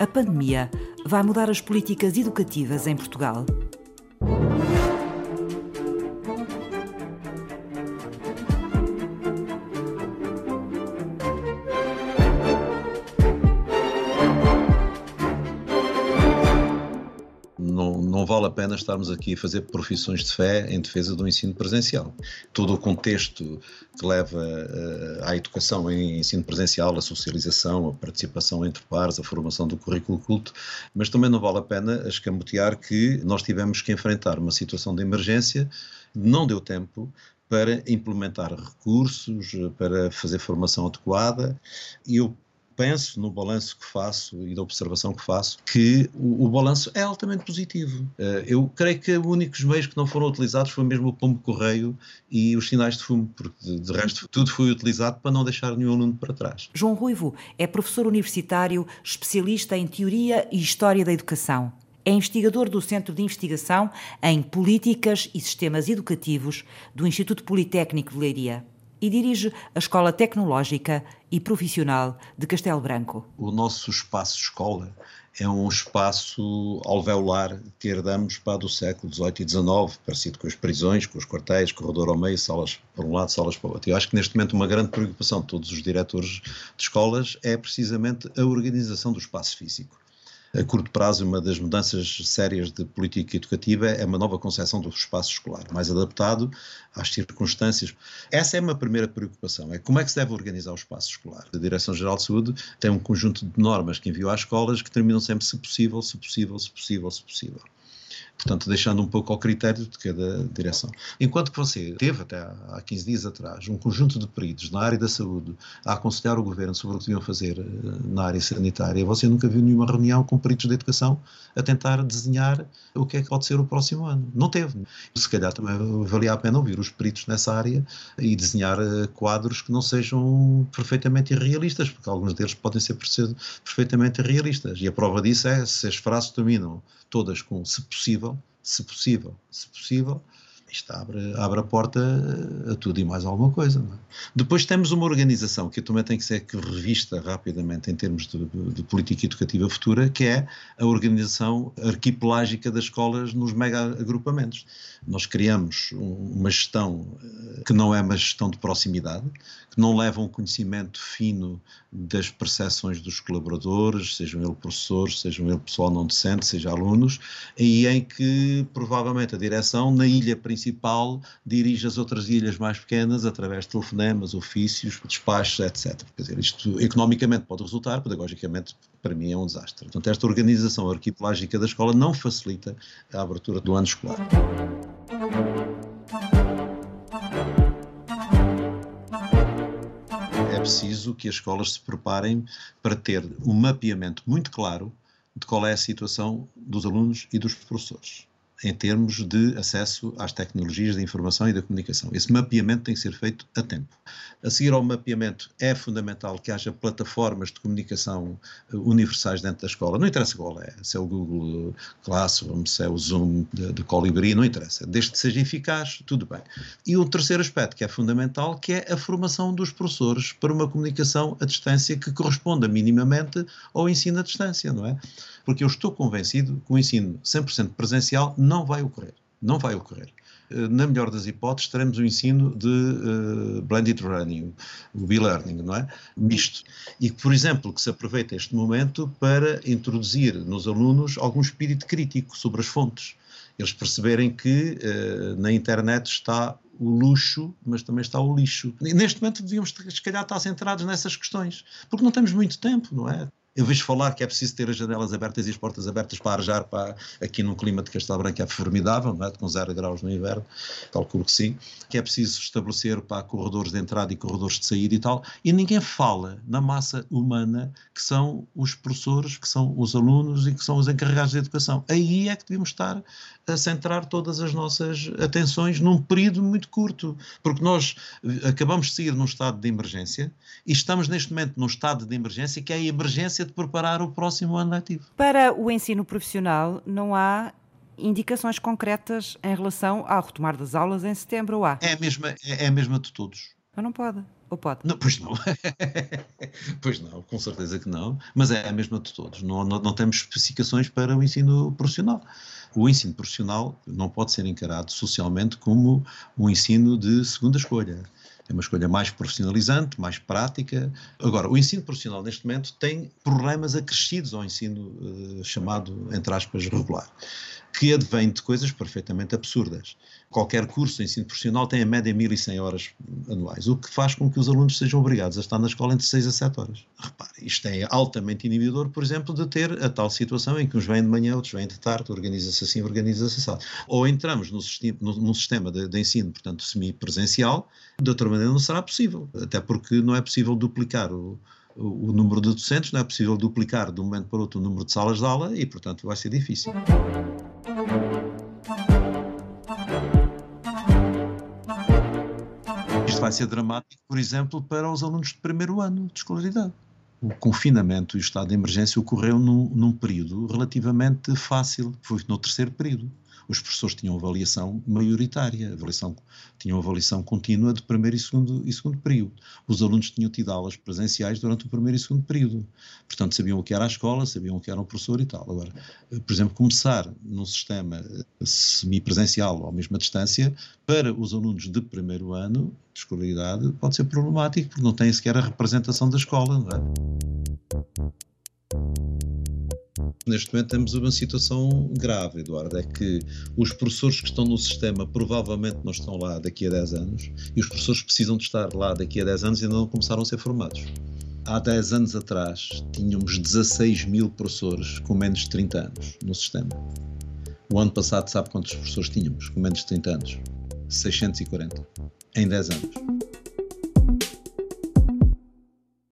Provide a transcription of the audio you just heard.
A pandemia vai mudar as políticas educativas em Portugal? Vale a pena estarmos aqui a fazer profissões de fé em defesa do ensino presencial. Todo o contexto que leva uh, à educação em ensino presencial, a socialização, a participação entre pares, a formação do currículo culto, mas também não vale a pena escamotear que nós tivemos que enfrentar uma situação de emergência, não deu tempo para implementar recursos, para fazer formação adequada. E eu penso no balanço que faço e da observação que faço que o, o balanço é altamente positivo. Uh, eu creio que os únicos meios que não foram utilizados foi mesmo o pombo correio e os sinais de fumo, porque de, de resto tudo foi utilizado para não deixar nenhum aluno para trás. João Ruivo é professor universitário, especialista em teoria e história da educação. É investigador do Centro de Investigação em Políticas e Sistemas Educativos do Instituto Politécnico de Leiria e dirige a Escola Tecnológica e Profissional de Castelo Branco. O nosso espaço escola é um espaço alveolar que herdamos para do século XVIII e XIX, parecido com as prisões, com os quartéis, corredor ao meio, salas por um lado, salas para o outro. Eu acho que neste momento uma grande preocupação de todos os diretores de escolas é precisamente a organização do espaço físico a curto prazo, uma das mudanças sérias de política educativa é uma nova concepção do espaço escolar, mais adaptado às circunstâncias. Essa é uma primeira preocupação, é como é que se deve organizar o espaço escolar. A Direção-Geral de Saúde tem um conjunto de normas que enviou às escolas que terminam sempre se possível, se possível, se possível, se possível portanto, deixando um pouco ao critério de cada direção. Enquanto que você teve, até há 15 dias atrás, um conjunto de peritos na área da saúde a aconselhar o governo sobre o que deviam fazer eh, na área sanitária, você nunca viu nenhuma reunião com peritos de educação a tentar desenhar o que é que pode ser o próximo ano. Não teve. Se calhar também valia a pena ouvir os peritos nessa área e desenhar eh, quadros que não sejam perfeitamente irrealistas, porque alguns deles podem ser perfeitamente realistas. E a prova disso é se as frases terminam todas com se possível, se possível, se possível, isto abre, abre a porta a tudo e mais alguma coisa. É? Depois temos uma organização que também tem que ser revista rapidamente em termos de, de, política educativa futura, que é a organização arquipelágica das escolas nos mega agrupamentos. Nós criamos uma gestão eh, que não é uma gestão de proximidade, que não leva um conhecimento fino das percepções dos colaboradores, sejam eles professores, sejam eles pessoal não docente, seja alunos, e em que provavelmente a direção, na ilha principal, dirige as outras ilhas mais pequenas através de telefonemas, ofícios, despachos, etc. Quer dizer, isto economicamente pode resultar, pedagogicamente para mim é um desastre. Portanto, esta organização arquipelágica da escola não facilita a abertura do ano escolar. É preciso que as escolas se preparem para ter um mapeamento muito claro de qual é a situação dos alunos e dos professores em termos de acesso às tecnologias da informação e da comunicação. Esse mapeamento tem que ser feito a tempo. A seguir ao mapeamento, é fundamental que haja plataformas de comunicação eh, universais dentro da escola. Não interessa qual é, se é o Google Classroom, se é o Zoom de, de Colibri, não interessa. Desde que seja eficaz, tudo bem. E o terceiro aspecto que é fundamental, que é a formação dos professores para uma comunicação à distância que corresponda minimamente ao ensino à distância, não é? Porque eu estou convencido que o ensino 100% presencial não vai ocorrer. Não vai ocorrer. Eh, na melhor das hipóteses, teremos um ensino de uh, blended learning, o e-learning, não é? Misto. E, por exemplo, que se aproveita este momento para introduzir nos alunos algum espírito crítico sobre as fontes. Eles perceberem que uh, na internet está o luxo, mas também está o lixo. Neste momento devíamos, se calhar, estar centrados nessas questões, porque não temos muito tempo, não é? Eu vejo falar que é preciso ter as janelas abertas e as portas abertas para arejar para, aqui num clima de Castelo Branco é formidável, não é? com zero graus no inverno, calculo que sim, que é preciso estabelecer para corredores de entrada e corredores de saída e tal, e ninguém fala na massa humana que são os professores, que são os alunos e que são os encarregados de educação. Aí é que devemos estar a centrar todas as nossas atenções num período muito curto, porque nós acabamos de sair num estado de emergência e estamos neste momento num estado de emergência que é a emergência de preparar o próximo ano letivo. Para o ensino profissional, não há indicações concretas em relação ao retomar das aulas em setembro ou há? É a mesma, é a mesma de todos. Mas não pode. Ou pode? Não, pois não. pois não, com certeza que não. Mas é a mesma de todos. Não, não, não temos especificações para o ensino profissional. O ensino profissional não pode ser encarado socialmente como um ensino de segunda escolha. É uma escolha mais profissionalizante, mais prática. Agora, o ensino profissional neste momento tem problemas acrescidos ao ensino uh, chamado, entre aspas, regular que advém de coisas perfeitamente absurdas. Qualquer curso de ensino profissional tem a média 1.100 horas anuais, o que faz com que os alunos sejam obrigados a estar na escola entre 6 a 7 horas. Repare, isto é altamente inibidor, por exemplo, de ter a tal situação em que uns vêm de manhã, outros vêm de tarde, organiza-se assim, organiza-se assim. Ou entramos no, sistema, sistema de, de, ensino, portanto, semi-presencial, de outra maneira não será possível, até porque não é possível duplicar o, o número de docentes, não é possível duplicar de um momento para outro o número de salas de aula e, portanto, vai ser difícil. Ser dramático, por exemplo, para os alunos de primeiro ano de escolaridade. O confinamento e o estado de emergência ocorreu num, num período relativamente fácil, foi no terceiro período os professores tinham avaliação maioritária, avaliação, tinham avaliação contínua de primeiro e segundo, e segundo período. Os alunos tinham tido aulas presenciais durante o primeiro e segundo período. Portanto, sabiam o que era a escola, sabiam o que era o professor e tal. Agora, por exemplo, começar num sistema semipresencial ou mesmo à distância, para os alunos de primeiro ano de escolaridade, pode ser problemático, porque não têm sequer a representação da escola, não é? Neste momento temos uma situação grave, Eduardo, é que os professores que estão no sistema provavelmente não estão lá daqui a 10 anos e os professores precisam de estar lá daqui a 10 anos ainda não começaram a ser formados. Há 10 anos atrás tínhamos 16 mil professores com menos de 30 anos no sistema. O ano passado sabe quantos professores tínhamos com menos de 30 anos? 640. Em 10 anos.